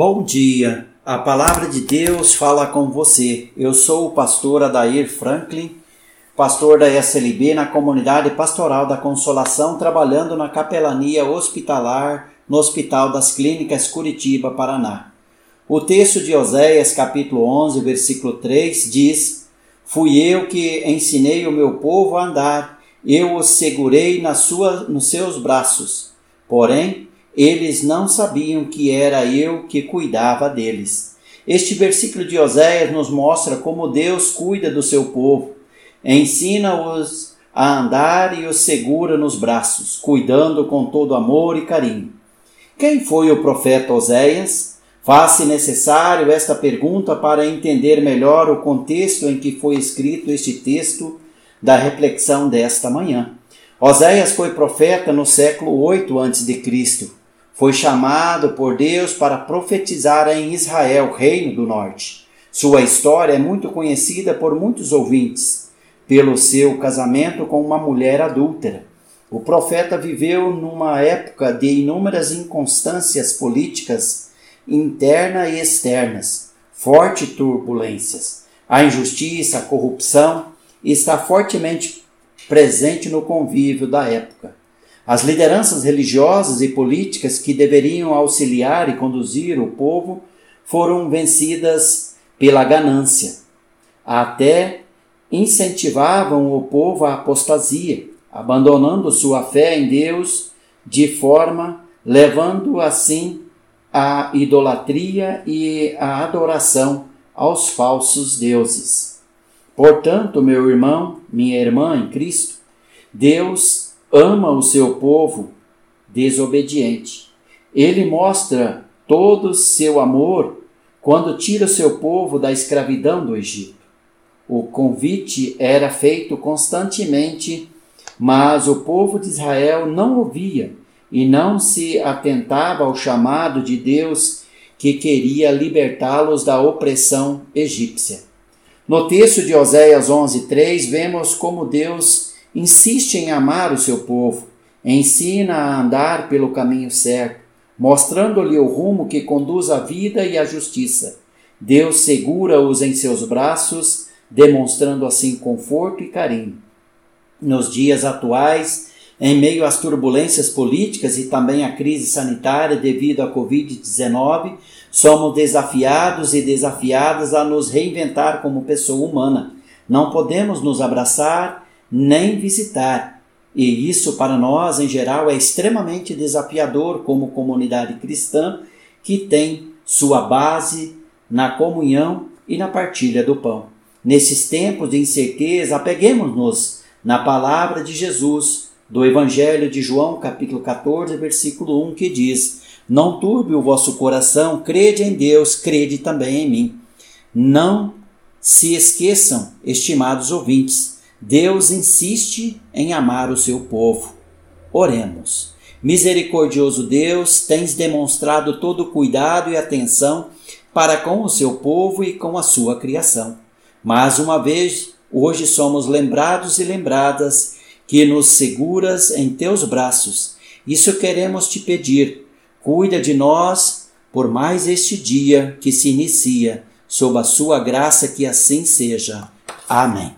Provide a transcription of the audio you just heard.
Bom dia, a palavra de Deus fala com você. Eu sou o pastor Adair Franklin, pastor da SLB na comunidade pastoral da Consolação, trabalhando na capelania hospitalar no Hospital das Clínicas Curitiba, Paraná. O texto de Oséias, capítulo 11, versículo 3 diz: Fui eu que ensinei o meu povo a andar, eu os segurei na sua, nos seus braços. Porém, eles não sabiam que era eu que cuidava deles. Este versículo de Oséias nos mostra como Deus cuida do seu povo, ensina-os a andar e os segura nos braços, cuidando com todo amor e carinho. Quem foi o profeta Oséias? Faz-se necessário esta pergunta para entender melhor o contexto em que foi escrito este texto da reflexão desta manhã. Oséias foi profeta no século 8 a.C foi chamado por Deus para profetizar em Israel, reino do norte. Sua história é muito conhecida por muitos ouvintes, pelo seu casamento com uma mulher adúltera. O profeta viveu numa época de inúmeras inconstâncias políticas internas e externas, fortes turbulências. A injustiça, a corrupção está fortemente presente no convívio da época. As lideranças religiosas e políticas que deveriam auxiliar e conduzir o povo foram vencidas pela ganância. Até incentivavam o povo à apostasia, abandonando sua fé em Deus de forma levando assim à idolatria e à adoração aos falsos deuses. Portanto, meu irmão, minha irmã em Cristo, Deus ama o seu povo desobediente. Ele mostra todo seu amor quando tira o seu povo da escravidão do Egito. O convite era feito constantemente, mas o povo de Israel não ouvia e não se atentava ao chamado de Deus que queria libertá-los da opressão egípcia. No texto de Oséias 11:3 vemos como Deus insiste em amar o seu povo, ensina a andar pelo caminho certo, mostrando-lhe o rumo que conduz à vida e à justiça. Deus segura-os em seus braços, demonstrando assim conforto e carinho. Nos dias atuais, em meio às turbulências políticas e também à crise sanitária devido à Covid-19, somos desafiados e desafiadas a nos reinventar como pessoa humana. Não podemos nos abraçar nem visitar. E isso para nós, em geral, é extremamente desafiador como comunidade cristã que tem sua base na comunhão e na partilha do pão. Nesses tempos de incerteza, apeguemos-nos na palavra de Jesus, do Evangelho de João, capítulo 14, versículo 1, que diz: Não turbe o vosso coração, crede em Deus, crede também em mim. Não se esqueçam, estimados ouvintes, Deus insiste em amar o seu povo. Oremos. Misericordioso Deus, tens demonstrado todo cuidado e atenção para com o seu povo e com a sua criação. Mais uma vez, hoje somos lembrados e lembradas que nos seguras em teus braços. Isso queremos te pedir. Cuida de nós por mais este dia que se inicia, sob a sua graça que assim seja. Amém.